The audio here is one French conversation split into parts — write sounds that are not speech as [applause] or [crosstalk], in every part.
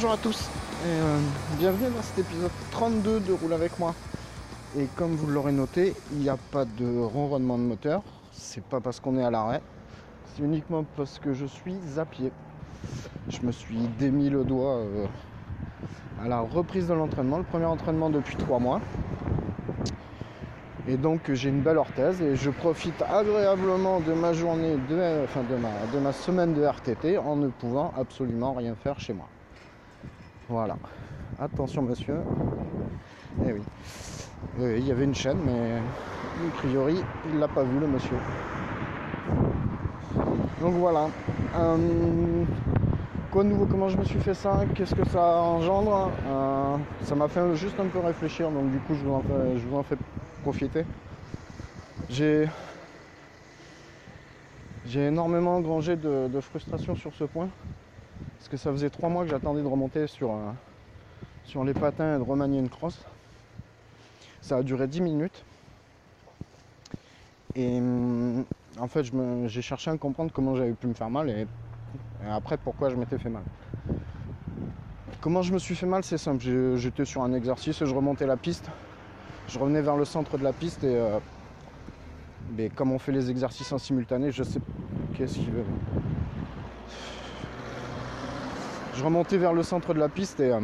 Bonjour à tous et euh, bienvenue dans cet épisode 32 de Roule avec moi. Et comme vous l'aurez noté, il n'y a pas de ronronnement de moteur. C'est pas parce qu'on est à l'arrêt, c'est uniquement parce que je suis à pied. Je me suis démis le doigt euh, à la reprise de l'entraînement, le premier entraînement depuis trois mois. Et donc j'ai une belle orthèse et je profite agréablement de ma journée, de, enfin de ma, de ma semaine de RTT en ne pouvant absolument rien faire chez moi. Voilà. Attention monsieur. Eh oui. Oui, il y avait une chaîne, mais a priori, il l'a pas vu le monsieur. Donc voilà. Euh, quoi de nouveau Comment je me suis fait ça? Qu'est-ce que ça engendre? Euh, Ça m'a fait juste un peu réfléchir, donc du coup je vous en fais, profiter. J'ai énormément engrangé de frustration sur ce point. Parce que ça faisait trois mois que j'attendais de remonter sur, euh, sur les patins et de remanier une crosse. Ça a duré 10 minutes. Et hum, en fait, j'ai cherché à comprendre comment j'avais pu me faire mal et, et après pourquoi je m'étais fait mal. Comment je me suis fait mal, c'est simple. J'étais sur un exercice, je remontais la piste. Je revenais vers le centre de la piste et euh, comme on fait les exercices en simultané, je sais qu'est-ce qu'il veut. Je remontais vers le centre de la piste et euh,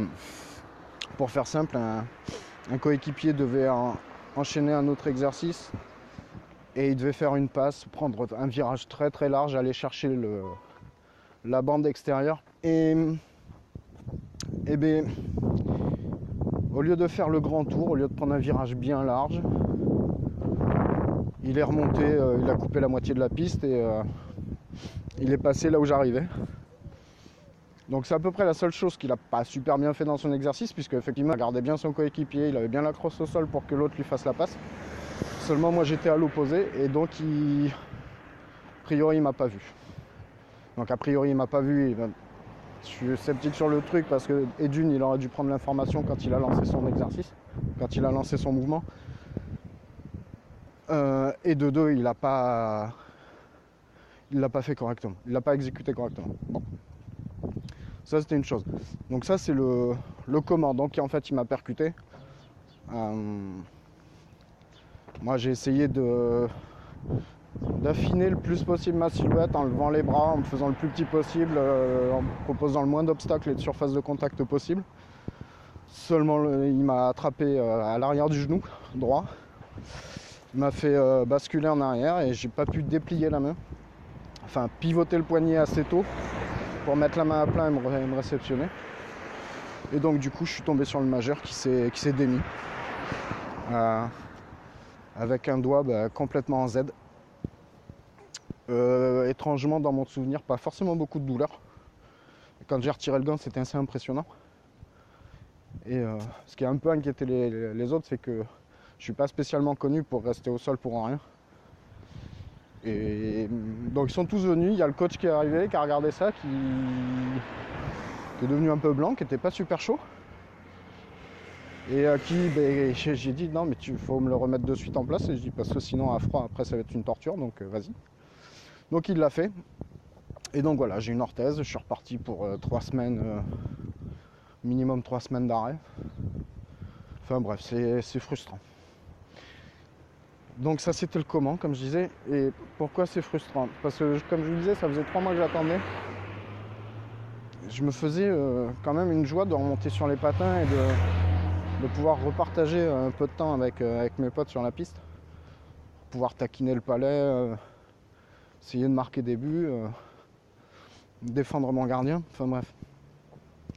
pour faire simple, un, coéquipier devait en- enchaîner un autre exercice et il devait faire une passe, prendre un virage très très large, aller chercher la bande extérieure. Et, et ben, au lieu de faire le grand tour, au lieu de prendre un virage bien large, il est remonté, euh, il a coupé la moitié de la piste et euh, il est passé là où j'arrivais. Donc c'est à peu près la seule chose qu'il n'a pas super bien fait dans son exercice, puisque effectivement il regardait bien son coéquipier, il avait bien la crosse au sol pour que l'autre lui fasse la passe. Seulement moi j'étais à l'opposé et donc il... a priori il m'a pas vu. Donc a priori il m'a pas vu, va- je suis sceptique sur le truc parce que et d'une il aurait dû prendre l'information quand il a lancé son exercice, quand il a lancé son mouvement. Euh, et de deux il l'a pas il l'a pas fait correctement, il l'a pas exécuté correctement. Bon. Ça c'était une chose. Donc ça c'est le, comment. Donc en fait il m'a percuté. Euh, moi j'ai essayé de d'affiner le plus possible ma silhouette en levant les bras, en me faisant le plus petit possible, euh, en proposant le moins d'obstacles et de surface de contact possible. Seulement le- il m'a attrapé euh, à l'arrière du genou droit. Il m'a fait basculer en arrière et j'ai pas pu déplier la main. Enfin pivoter le poignet assez tôt pour mettre la main à plat et me, ré- me réceptionner. Et donc du coup je suis tombé sur le majeur qui s'est démis. Euh, avec un doigt bah, complètement en Z. Euh, étrangement dans mon souvenir, pas forcément beaucoup de douleur. Quand j'ai retiré le gant, c'était assez impressionnant. Et euh, ce qui a un peu inquiété les, autres, c'est que je suis pas spécialement connu pour rester au sol pour en rien. Et donc ils sont tous venus, il y a le coach qui est arrivé, qui a regardé ça, qui, est devenu un peu blanc, qui n'était pas super chaud. Et à qui ben, j'ai dit non mais tu faut me le remettre de suite en place et je dis parce que sinon à froid après ça va être une torture donc euh, vas-y. Donc il l'a fait. Et donc voilà, j'ai une orthèse, je suis reparti pour euh, trois semaines, euh, minimum trois semaines d'arrêt. Enfin bref, c'est frustrant. Donc ça c'était le comment, comme je disais. Et pourquoi c'est frustrant? Parce que comme je vous disais, ça faisait trois mois que j'attendais. Je me faisais euh, quand même une joie de remonter sur les patins et de, pouvoir repartager un peu de temps avec, euh, avec mes potes sur la piste. Pouvoir taquiner le palais, euh, essayer de marquer des buts, euh, défendre mon gardien, enfin bref.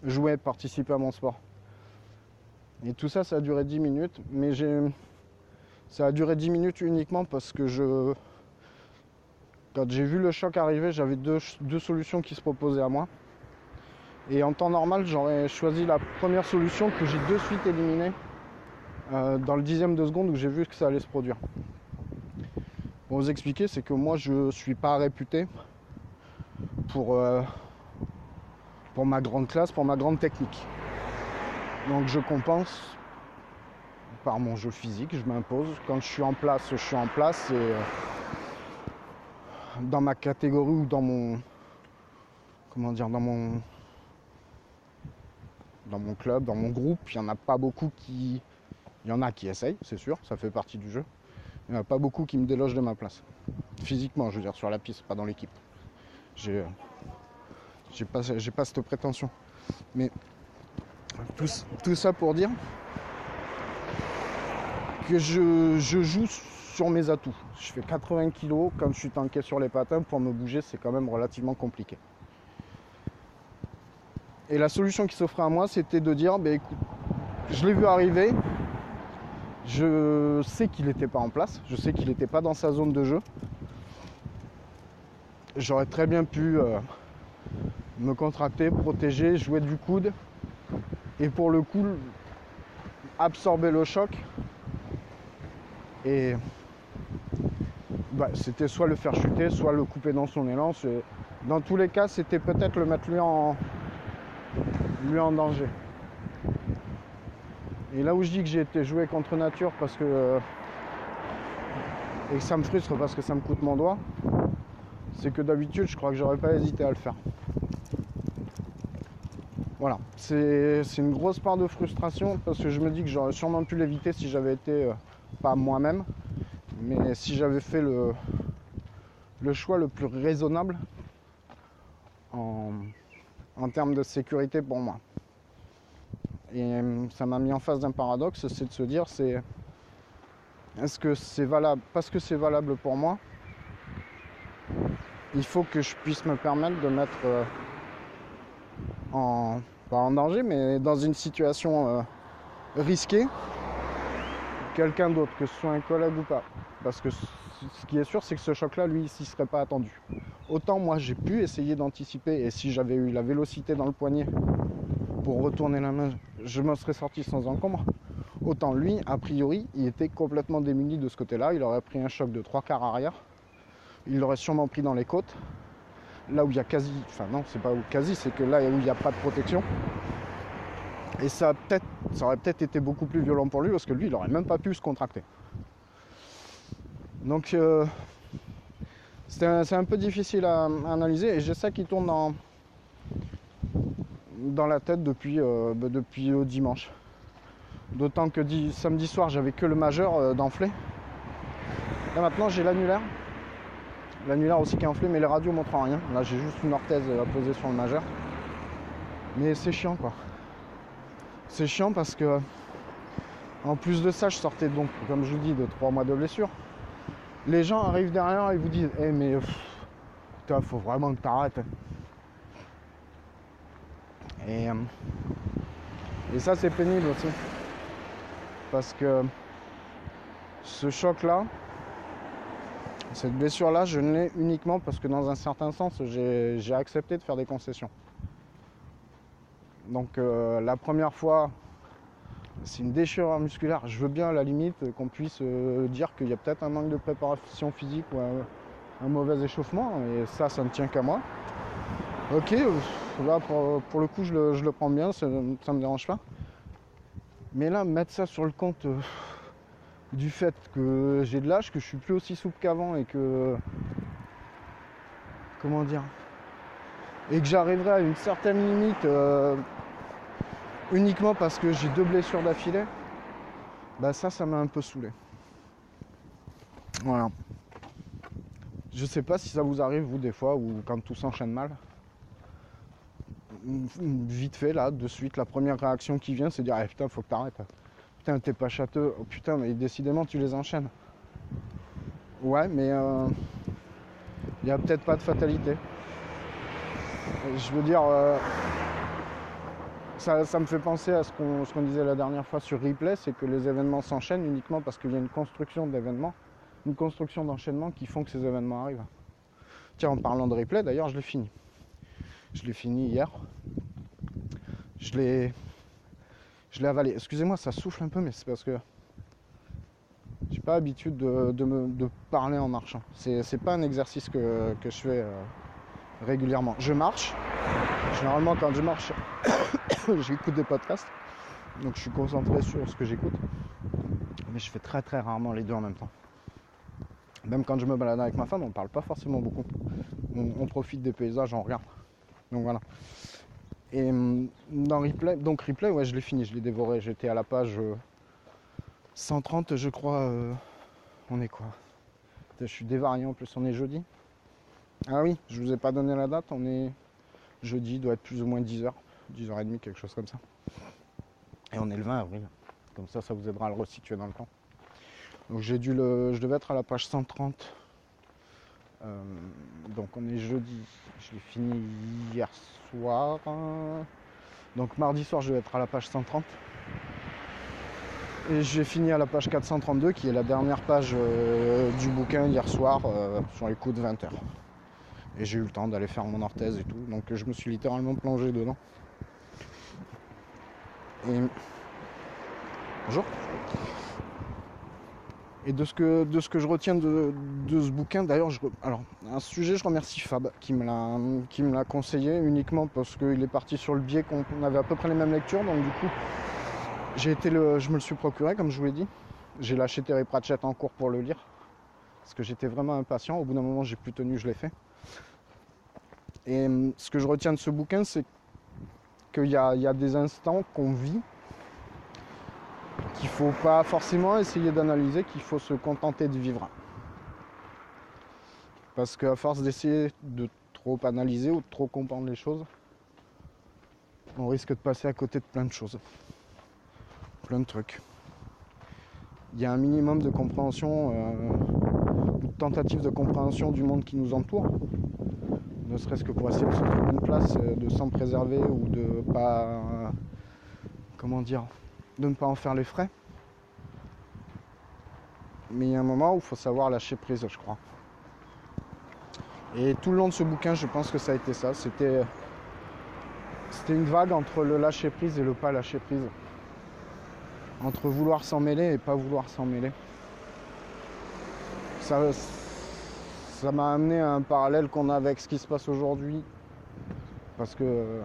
Jouer, participer à mon sport. Et tout ça, ça a duré 10 minutes, mais j'ai ça a duré 10 minutes uniquement parce que je. Quand j'ai vu le choc arriver, j'avais deux, solutions qui se proposaient à moi. Et en temps normal, j'aurais choisi la première solution que j'ai de suite éliminée euh, dans le dixième de seconde où j'ai vu que ça allait se produire. Pour vous expliquer, c'est que moi je suis pas réputé pour, euh, pour ma grande classe, pour ma grande technique. Donc je compense par mon jeu physique, je m'impose. Quand je suis en place, je suis en place et euh, dans ma catégorie ou dans mon comment dire dans mon dans mon club, dans mon groupe, il n'y en a pas beaucoup qui il y en a qui essayent, c'est sûr, ça fait partie du jeu. Il n'y en a pas beaucoup qui me délogent de ma place. Physiquement, je veux dire sur la piste, pas dans l'équipe. J'ai euh, j'ai pas pas cette prétention. Mais tout, tout ça pour dire que je, joue sur mes atouts. Je fais 80 kg, quand je suis tanké sur les patins, pour me bouger, c'est quand même relativement compliqué. Et la solution qui s'offrait à moi, c'était de dire, ben, écoute, je l'ai vu arriver, je sais qu'il n'était pas en place, je sais qu'il n'était pas dans sa zone de jeu. J'aurais très bien pu euh, me contracter, protéger, jouer du coude, et pour le coup, absorber le choc et bah, c'était soit le faire chuter, soit le couper dans son élan. Dans tous les cas, c'était peut-être le mettre lui en, lui en danger. Et là où je dis que j'ai été joué contre nature parce que euh, et que ça me frustre parce que ça me coûte mon doigt, c'est que d'habitude je crois que j'aurais pas hésité à le faire. Voilà, c'est c'est une grosse part de frustration parce que je me dis que j'aurais sûrement pu l'éviter si j'avais été euh, pas moi-même, mais si j'avais fait le, choix le plus raisonnable en, termes de sécurité pour moi. Et euh, ça m'a mis en face d'un paradoxe, c'est de se dire c'est est-ce que c'est valable parce que c'est valable pour moi il faut que je puisse me permettre de mettre euh, en danger mais dans une situation euh, risquée quelqu'un d'autre, que ce soit un collègue ou pas. Parce que ce qui est sûr, c'est que ce choc-là, lui, s'y serait pas attendu. Autant moi, j'ai pu essayer d'anticiper, et si j'avais eu la vélocité dans le poignet pour retourner la main, je m'en serais sorti sans encombre. Autant lui, a priori, il était complètement démuni de ce côté-là. Il aurait pris un choc de trois quarts arrière. Il l'aurait sûrement pris dans les côtes. Là où il y a quasi, enfin non, c'est pas où quasi, c'est que là où il n'y a pas de protection. Et ça, peut-être, ça aurait peut-être été beaucoup plus violent pour lui parce que lui, il n'aurait même pas pu se contracter. Donc, euh, c'est un, peu difficile à, analyser et j'ai ça qui tourne dans, la tête depuis, euh, bah, euh, dimanche. D'autant que di- samedi soir, j'avais que le majeur d'enflé. Là maintenant, j'ai l'annulaire. L'annulaire aussi qui est enflé, mais les radios montrent rien. Là, j'ai juste une orthèse à poser sur le majeur. Mais c'est chiant quoi. C'est chiant parce que en plus de ça, je sortais donc, comme je vous dis, de trois mois de blessure. Les gens arrivent derrière et vous disent Eh mais pff, faut vraiment que t'arrêtes. Et, euh, et ça c'est pénible aussi. Parce que ce choc-là, cette blessure-là, je l'ai uniquement parce que dans un certain sens, j'ai accepté de faire des concessions. Donc euh, la première fois, c'est une déchirure musculaire. Je veux bien à la limite qu'on puisse euh, dire qu'il y a peut-être un manque de préparation physique ou un, mauvais échauffement, et ça, ça ne tient qu'à moi. Ok, euh, là pour, le coup, je le, prends bien, ça, ça me dérange pas. Mais là, mettre ça sur le compte du fait que j'ai de l'âge, que je suis plus aussi souple qu'avant et que. Comment dire Et que j'arriverai à une certaine limite uniquement parce que j'ai deux blessures d'affilée, bah ça, ça m'a un peu saoulé. Voilà. Je sais pas si ça vous arrive, vous, des fois, ou quand tout s'enchaîne mal. Vite fait, là, de suite, la première réaction qui vient, c'est de dire ah, putain, faut que t'arrêtes. Putain, t'es pas châteux. Oh putain, mais décidément, tu les enchaînes. Ouais, mais il euh, n'y a peut-être pas de fatalité. Je veux dire, euh, ça, me fait penser à ce qu'on disait la dernière fois sur replay, c'est que les événements s'enchaînent uniquement parce qu'il y a une construction d'événements, une construction d'enchaînement qui font que ces événements arrivent. Tiens, en parlant de replay, d'ailleurs, je l'ai fini. Je l'ai fini hier. Je l'ai. Je l'ai avalé. Excusez-moi, ça souffle un peu, mais c'est parce que j'ai pas l'habitude de, parler en marchant. C'est pas un exercice que, que je fais euh, régulièrement. Je marche. Généralement, quand je marche, [laughs] j'écoute des podcasts. Donc je suis concentré sur ce que j'écoute. Mais je fais très très rarement les deux en même temps. Même quand je me balade avec ma femme, on parle pas forcément beaucoup. On, profite des paysages, on regarde. Donc voilà. Et hum, dans replay, donc replay, ouais, je l'ai fini, je l'ai dévoré. J'étais à la page euh, 130, je crois. euh, on est quoi? Je suis dévarié en plus, on est jeudi. Ah oui, je vous ai pas donné la date, on est jeudi, doit être plus ou moins 10h, 10h30, quelque chose comme ça. Et on est le 20 avril. Comme ça, ça vous aidera à le resituer dans le temps. Donc j'ai dû le. Je devais être à la page 130. Euh, donc on est jeudi. Je l'ai fini hier soir. Donc mardi soir, je vais être à la page 130. Et j'ai fini à la page 432, qui est la dernière page euh, du bouquin hier soir, euh, sur les coups de 20h. Et j'ai eu le temps d'aller faire mon orthèse et tout. Donc je me suis littéralement plongé dedans. Et... Bonjour. Et de ce que, de ce que je retiens de, de ce bouquin, d'ailleurs, alors un sujet, je remercie Fab qui me l'a, qui me l'a conseillé uniquement parce qu'il est parti sur le biais qu'on on avait à peu près les mêmes lectures, donc du coup, j'ai été le, je me le suis procuré, comme je vous l'ai dit. J'ai lâché Terry Pratchett en cours pour le lire parce que j'étais vraiment impatient. Au bout d'un moment, j'ai plus tenu, je l'ai fait. Et hum, ce que je retiens de ce bouquin, c'est qu'il y a, des instants qu'on vit qu'il faut pas forcément essayer d'analyser, qu'il faut se contenter de vivre. Parce qu'à force d'essayer de trop analyser ou de trop comprendre les choses, on risque de passer à côté de plein de choses. Plein de trucs. Il y a un minimum de compréhension, euh, de tentative de compréhension du monde qui nous entoure. Ne serait-ce que pour essayer de se trouver une place, euh, de s'en préserver ou de pas. comment dire de ne pas en faire les frais. Mais il y a un moment où il faut savoir lâcher prise, je crois. Et tout le long de ce bouquin, je pense que ça a été ça. C'était, c'était une vague entre le lâcher prise et le pas lâcher prise. Entre vouloir s'en mêler et pas vouloir s'en mêler. Ça, ça m'a amené à un parallèle qu'on a avec ce qui se passe aujourd'hui. Parce que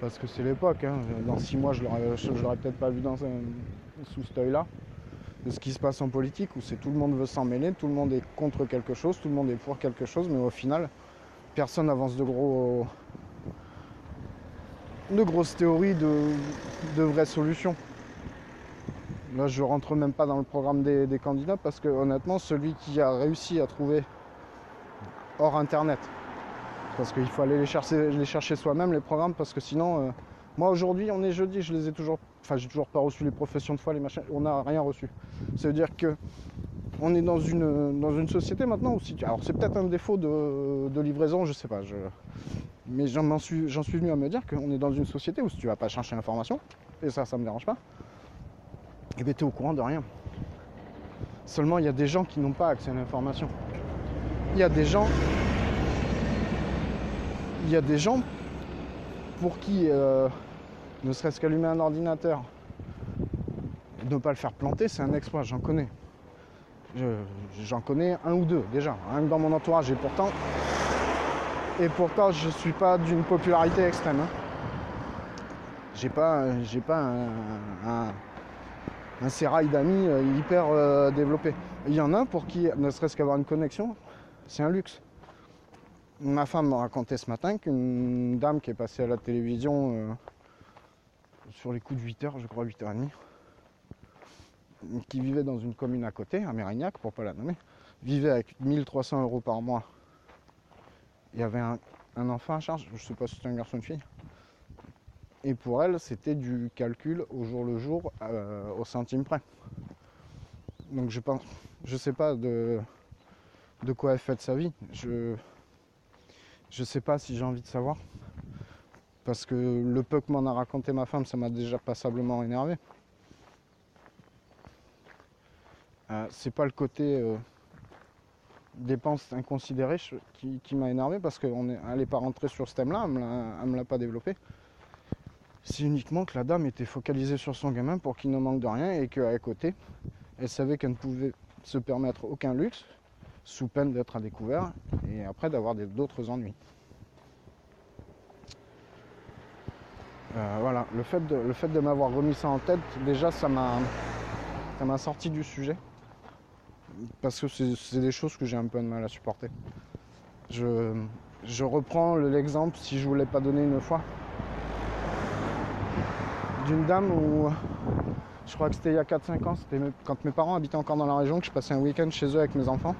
parce que c'est l'époque. hein. Dans six mois, je je l'aurais peut-être pas vu dans un- sous cet œil-là. De ce qui se passe en politique, où c'est tout le monde veut s'en mêler, tout le monde est contre quelque chose, tout le monde est pour quelque chose, mais au final, personne n'avance de gros, de grosses théories, de vraies solutions. Là, je rentre même pas dans le programme des, candidats parce que honnêtement, celui qui a réussi à trouver hors Internet, parce qu'il faut aller les chercher, les chercher soi-même les programmes parce que sinon euh, moi aujourd'hui on est jeudi je les ai toujours enfin j'ai toujours pas reçu les professions de foi les machins on n'a rien reçu. Ça veut dire que on est dans une dans une société maintenant où si alors c'est peut-être un défaut de, livraison je sais pas mais j'en suis suis venu à me dire qu'on est dans une société où si tu vas pas chercher l'information et ça ça me dérange pas et ben t'es au courant de rien seulement il y a des gens qui n'ont pas accès à l'information il y a des gens il y a des gens pour qui, euh, ne serait-ce qu'allumer un ordinateur, ne pas le faire planter, c'est un exploit, j'en connais. Je- J'en connais un ou deux déjà, rien que dans mon entourage. Et pourtant, et pourtant je suis pas d'une popularité extrême. hein. J'ai pas, pas un- un sérail d'amis euh, hyper euh, développé. Il y en a pour qui, ne serait-ce qu'avoir une connexion, c'est un luxe. Ma femme m'a raconté ce matin qu'une dame qui est passée à la télévision euh, sur les coups de 8h, je crois 8h30, qui vivait dans une commune à côté, à Mérignac, pour pas la nommer, vivait avec 1300 euros par mois. Il y avait un, un enfant à charge, je sais pas si c'était un garçon ou une fille. Et pour elle, c'était du calcul au jour le jour, euh, au centime près. Donc je pense, je sais pas de, de quoi elle fait de sa vie. Je, je sais pas si j'ai envie de savoir. Parce que le peu que m'en a raconté ma femme, ça m'a déjà passablement énervé. Euh, c'est pas le côté euh, dépenses inconsidérées qui, qui m'a énervé parce qu'elle n'est pas rentrée sur ce thème-là, elle elle me l'a pas développé. C'est uniquement que la dame était focalisée sur son gamin pour qu'il ne manque de rien et qu'à côté, elle savait qu'elle ne pouvait se permettre aucun luxe sous peine d'être à découvert et après d'avoir d'autres ennuis. Euh, voilà, le fait de, de m'avoir remis ça en tête, déjà ça m'a ça m'a sorti du sujet. Parce que c'est des choses que j'ai un peu de mal à supporter. Je, je reprends le- l'exemple, si je ne vous l'ai pas donné une fois, d'une dame où je crois que c'était il y a 4-5 ans, c'était quand mes parents habitaient encore dans la région, que je passais un week-end chez eux avec mes enfants.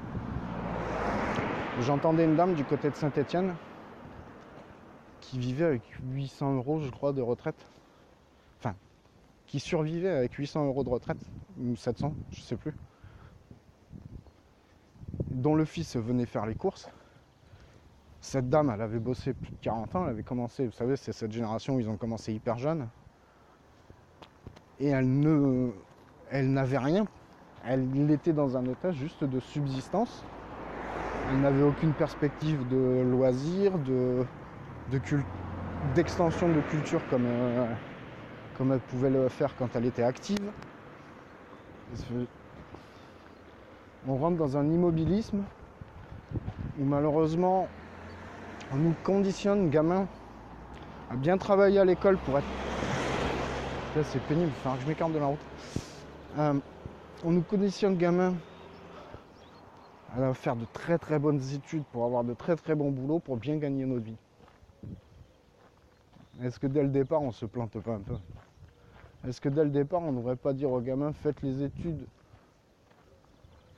J'entendais une dame du côté de Saint-Étienne qui vivait avec 800 euros, je crois, de retraite. Enfin, qui survivait avec 800 euros de retraite, ou 700, je sais plus. Dont le fils venait faire les courses. Cette dame, elle avait bossé plus de 40 ans, elle avait commencé, vous savez, c'est cette génération où ils ont commencé hyper jeunes. Et elle ne. Elle n'avait rien. Elle était dans un état juste de subsistance. Elle n'avait aucune perspective de loisirs, d'extension de culture comme, euh, comme elle pouvait le faire quand elle était active. On rentre dans un immobilisme où malheureusement on nous conditionne, gamins, à bien travailler à l'école pour être. C'est pénible, il que je m'écarte de la route. Euh, on nous conditionne, gamins, à faire de très très bonnes études pour avoir de très très bons boulots pour bien gagner notre vie. Est-ce que dès le départ on se plante pas un peu? Est-ce que dès le départ on n'aurait pas dire aux gamins faites les études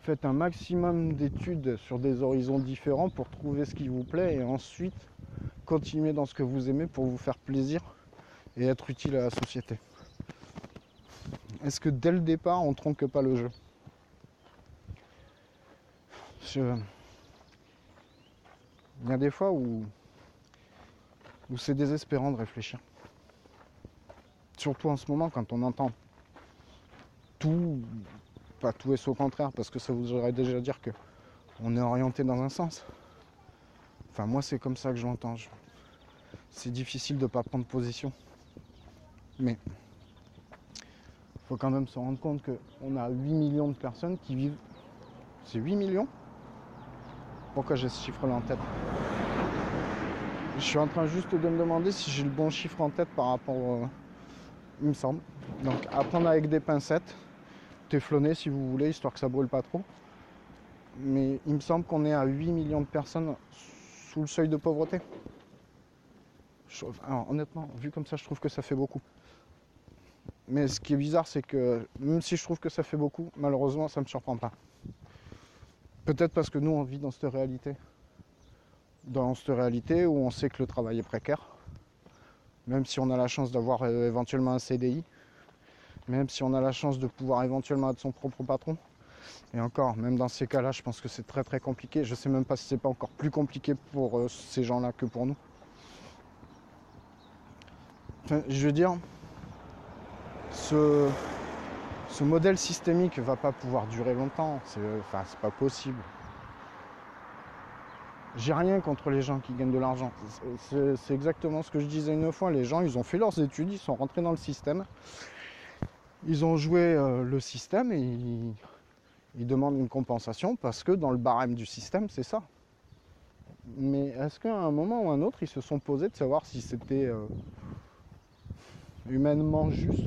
Faites un maximum d'études sur des horizons différents pour trouver ce qui vous plaît et ensuite continuer dans ce que vous aimez pour vous faire plaisir et être utile à la société? Est-ce que dès le départ on tronque pas le jeu? Je- Il y a des fois où, c'est désespérant de réfléchir. Surtout en ce moment quand on entend tout, pas tout et son contraire, parce que ça voudrait déjà dire que on est orienté dans un sens. Enfin moi c'est comme ça que je l'entends. C'est difficile de ne pas prendre position. Mais faut quand même se rendre compte qu'on a 8 millions de personnes qui vivent. C'est 8 millions? Pourquoi j'ai ce chiffre-là en tête? Je suis en train juste de me demander si j'ai le bon chiffre en tête par rapport. au- Il me semble. Donc à prendre avec des pincettes, téflonner si vous voulez, histoire que ça brûle pas trop. Mais il me semble qu'on est à 8 millions de personnes sous le seuil de pauvreté. Alors, honnêtement, vu comme ça, je trouve que ça fait beaucoup. Mais ce qui est bizarre, c'est que même si je trouve que ça fait beaucoup, malheureusement, ça ne me surprend pas. Peut-être parce que nous, on vit dans cette réalité. Dans cette réalité où on sait que le travail est précaire. Même si on a la chance d'avoir euh, éventuellement un CDI. Même si on a la chance de pouvoir éventuellement être son propre patron. Et encore, même dans ces cas-là, je pense que c'est très très compliqué. Je sais même pas si c'est pas encore plus compliqué pour euh, ces gens-là que pour nous. Je veux dire, ce, modèle systémique va pas pouvoir durer longtemps. C'est, enfin, pas possible. J'ai rien contre les gens qui gagnent de l'argent. C'est- exactement ce que je disais une fois. Les gens, ils ont fait leurs études, ils sont rentrés dans le système. Ils ont joué euh, le système et ils, demandent une compensation parce que dans le barème du système, c'est ça. Mais est-ce qu'à un moment ou un autre, ils se sont posés de savoir si c'était euh, humainement juste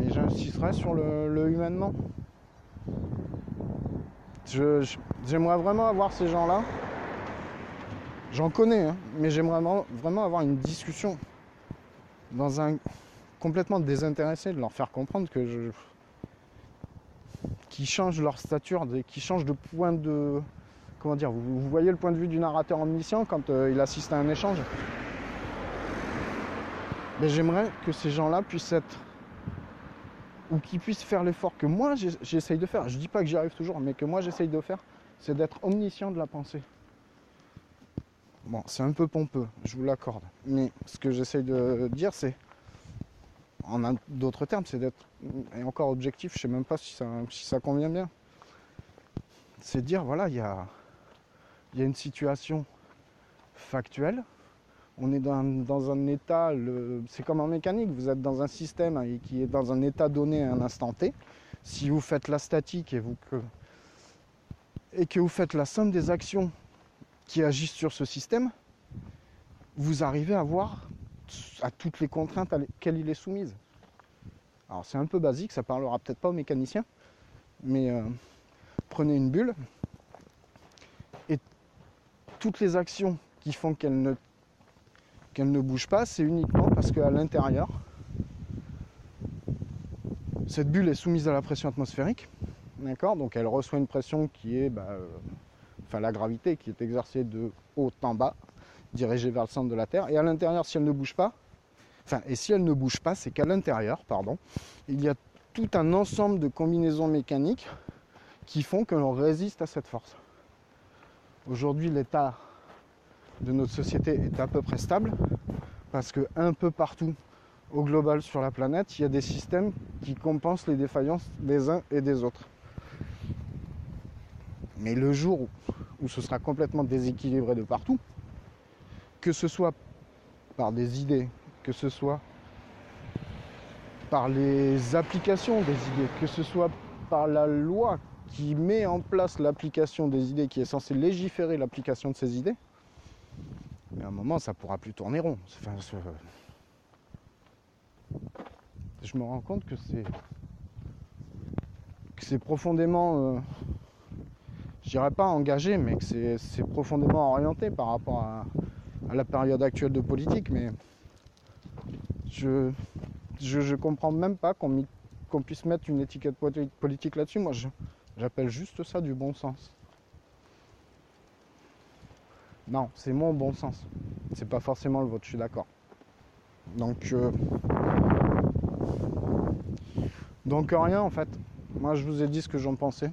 Et j'insisterai sur le, humainement. J'aimerais vraiment avoir ces gens-là. J'en connais, hein, mais j'aimerais vraiment, avoir une discussion dans un complètement désintéressé, de leur faire comprendre que je qui changent leur stature, qui changent de point de comment dire. Vous, vous voyez le point de vue du narrateur omniscient quand euh, il assiste à un échange? Mais j'aimerais que ces gens-là puissent être ou qu'ils puissent faire l'effort que moi j'essaye de faire. Je dis pas que j'y arrive toujours, mais que moi j'essaye de faire, c'est d'être omniscient de la pensée. Bon, c'est un peu pompeux, je vous l'accorde. Mais ce que j'essaye de dire, c'est, en d'autres termes, c'est d'être, et encore objectif, je sais même pas si ça, convient bien. C'est dire, voilà, il y a, y a une situation factuelle. On est dans, un état, c'est comme en mécanique, vous êtes dans un système hein, qui est dans un état donné à un instant T. Si vous faites la statique et, que, vous faites la somme des actions qui agissent sur ce système, vous arrivez à voir à toutes les contraintes auxquelles il est soumise. Alors c'est un peu basique, ça parlera peut-être pas aux mécaniciens, mais euh, prenez une bulle et toutes les actions qui font qu'elle ne, qu'elle ne bouge pas, c'est uniquement parce qu'à l'intérieur, cette bulle est soumise à la pression atmosphérique, d'accord? Donc elle reçoit une pression qui est bah, euh, enfin la gravité qui est exercée de haut en bas, dirigée vers le centre de la Terre. Et à l'intérieur, si elle ne bouge pas, enfin, et si elle ne bouge pas, c'est qu'à l'intérieur, pardon, il y a tout un ensemble de combinaisons mécaniques qui font que l'on résiste à cette force. Aujourd'hui, l'état de notre société est à peu près stable parce que un peu partout au global sur la planète, il y a des systèmes qui compensent les défaillances des uns et des autres. Mais le jour où, où ce sera complètement déséquilibré de partout, que ce soit par des idées, que ce soit par les applications des idées, que ce soit par la loi qui met en place l'application des idées, qui est censée légiférer l'application de ces idées, à un moment ça pourra plus tourner rond. Enfin, Je me rends compte que c'est que c'est profondément euh, je dirais pas engagé, mais que c'est profondément orienté par rapport à, la période actuelle de politique. Mais je, je, je comprends même pas qu'on puisse mettre une étiquette poli- politique là-dessus. Moi, j'appelle juste ça du bon sens. Non, c'est mon bon sens. C'est pas forcément le vôtre, je suis d'accord. Donc, euh, donc rien en fait. Moi, je vous ai dit ce que j'en pensais.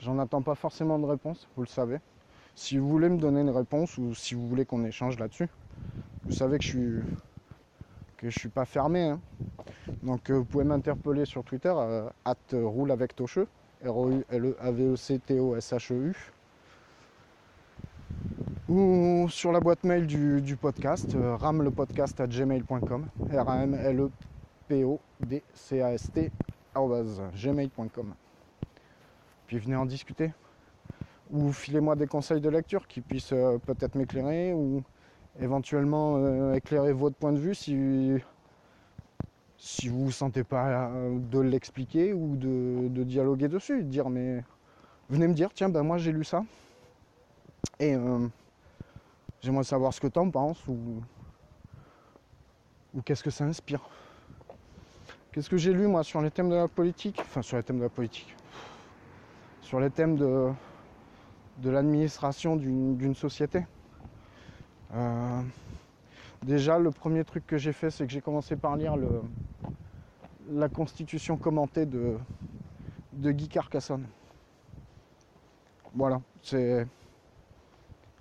J'en attends pas forcément de réponse, vous le savez. Si vous voulez me donner une réponse ou si vous voulez qu'on échange là-dessus, vous savez que je suis suis pas fermé. hein. Donc euh, vous pouvez m'interpeller sur Twitter euh, at roule avec Tocheux, R O U L E A V E C T O S H E U. Ou sur la boîte mail du, podcast, euh, ramlepodcast à gmail.com, r a m l e p o d c a s t gmail.com puis venez en discuter. Ou filez-moi des conseils de lecture qui puissent euh, peut-être m'éclairer ou éventuellement euh, éclairer votre point de vue si, vous ne vous sentez pas euh, de l'expliquer ou de, dialoguer dessus. Dire mais venez me dire tiens ben moi j'ai lu ça et j'aimerais savoir ce que tu en penses ou, ou qu'est-ce que ça inspire. Qu'est-ce que j'ai lu moi sur les thèmes de la politique? Enfin sur les thèmes de la politique sur les thèmes de, de l'administration d'une société. Euh, déjà, le premier truc que j'ai fait, c'est que j'ai commencé par lire le, la constitution commentée de, de Guy Carcassonne. Voilà, c'est.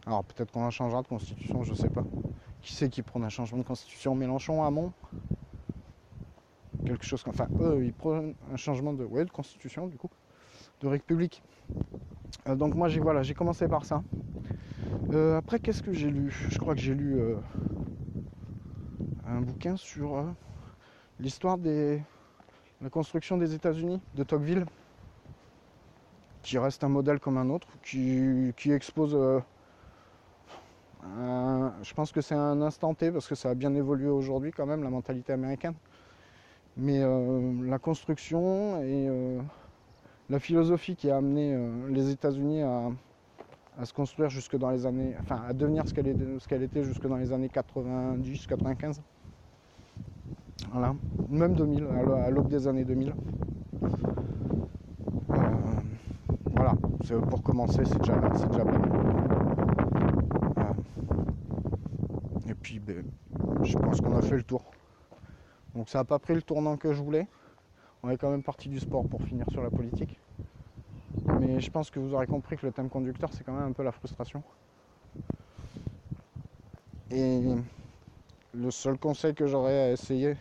Alors peut-être qu'on en changera de constitution, je sais pas. Qui c'est qui prône un changement de constitution? Mélenchon, Hamon? Quelque chose comme. Enfin, eux, ils prônent un changement de, de constitution, du coup de République. Euh, donc moi j'ai voilà, j'ai commencé par ça. Euh, après qu'est-ce que j'ai lu? Je crois que j'ai lu euh, un bouquin sur l'histoire des La construction des États-Unis, de Tocqueville, qui reste un modèle comme un autre, qui expose. Je pense que c'est un instant T parce que ça a bien évolué aujourd'hui quand même, la mentalité américaine. Mais euh, la construction et euh, la philosophie qui a amené euh, les États-Unis à, se construire jusque dans les années. Enfin, à devenir ce qu'elle était jusque dans les années 90, 95. Voilà. Même 2000, à l'au- à l'aube des années 2000. Euh, voilà. Pour commencer, c'est déjà, déjà mal. Euh, et puis, ben, je pense qu'on a fait le tour. Donc ça n'a pas pris le tournant que je voulais. On est quand même parti du sport pour finir sur la politique. Mais je pense que vous aurez compris que le thème conducteur, c'est quand même un peu la frustration. Et le seul conseil que j'aurais à essayer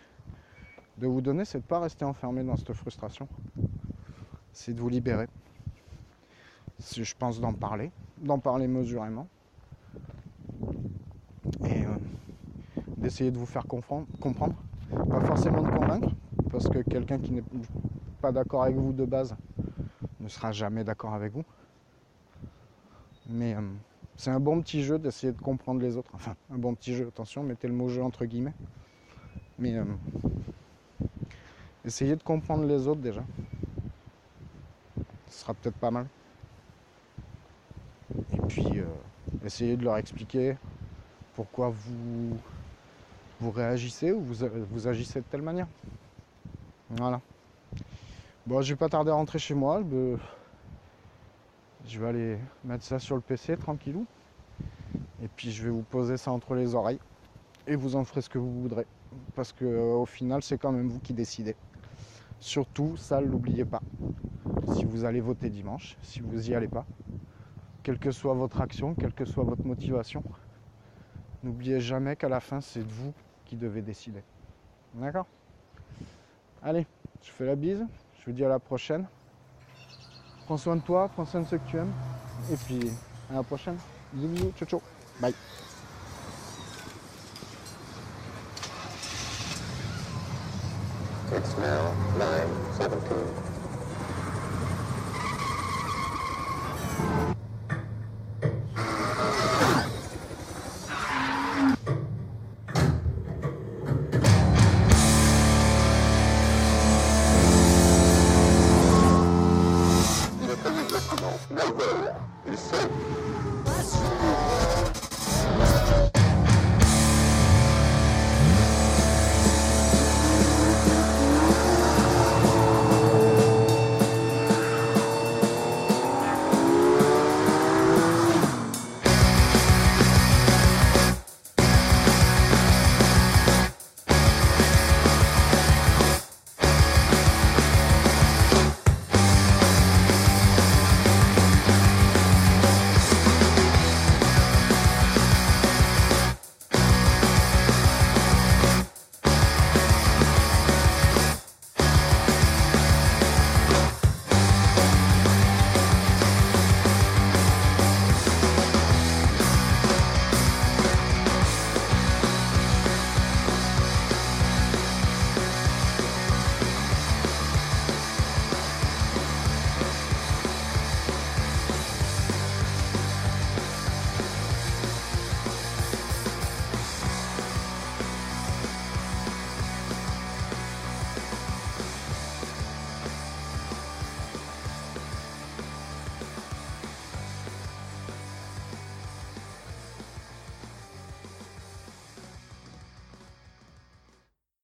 de vous donner, c'est de ne pas rester enfermé dans cette frustration. C'est de vous libérer. Je pense d'en parler, d'en parler mesurément. Et euh, d'essayer de vous faire comprendre. Pas forcément de convaincre, parce que quelqu'un qui n'est pas d'accord avec vous de base ne sera jamais d'accord avec vous. Mais euh, c'est un bon petit jeu d'essayer de comprendre les autres. Enfin, un bon petit jeu, attention, mettez le mot jeu entre guillemets. Mais euh, essayez de comprendre les autres déjà. Ce sera peut-être pas mal. Et puis, euh, essayez de leur expliquer pourquoi vous, vous réagissez ou vous, vous agissez de telle manière. Voilà. Bon, je vais pas tarder à rentrer chez moi. Je, je vais aller mettre ça sur le PC tranquillou. Et puis je vais vous poser ça entre les oreilles. Et vous en ferez ce que vous voudrez. Parce que euh, au final, c'est quand même vous qui décidez. Surtout, ça, l'oubliez pas. Si vous allez voter dimanche, si vous y allez pas, quelle que soit votre action, quelle que soit votre motivation, n'oubliez jamais qu'à la fin, c'est vous qui devez décider. D'accord? Allez, je fais la bise. Je vous dis à la prochaine. Prends soin de toi, prends soin de ceux que tu aimes. Et puis, à la prochaine. Bisous. Ciao, ciao. Bye. It's now 9:17.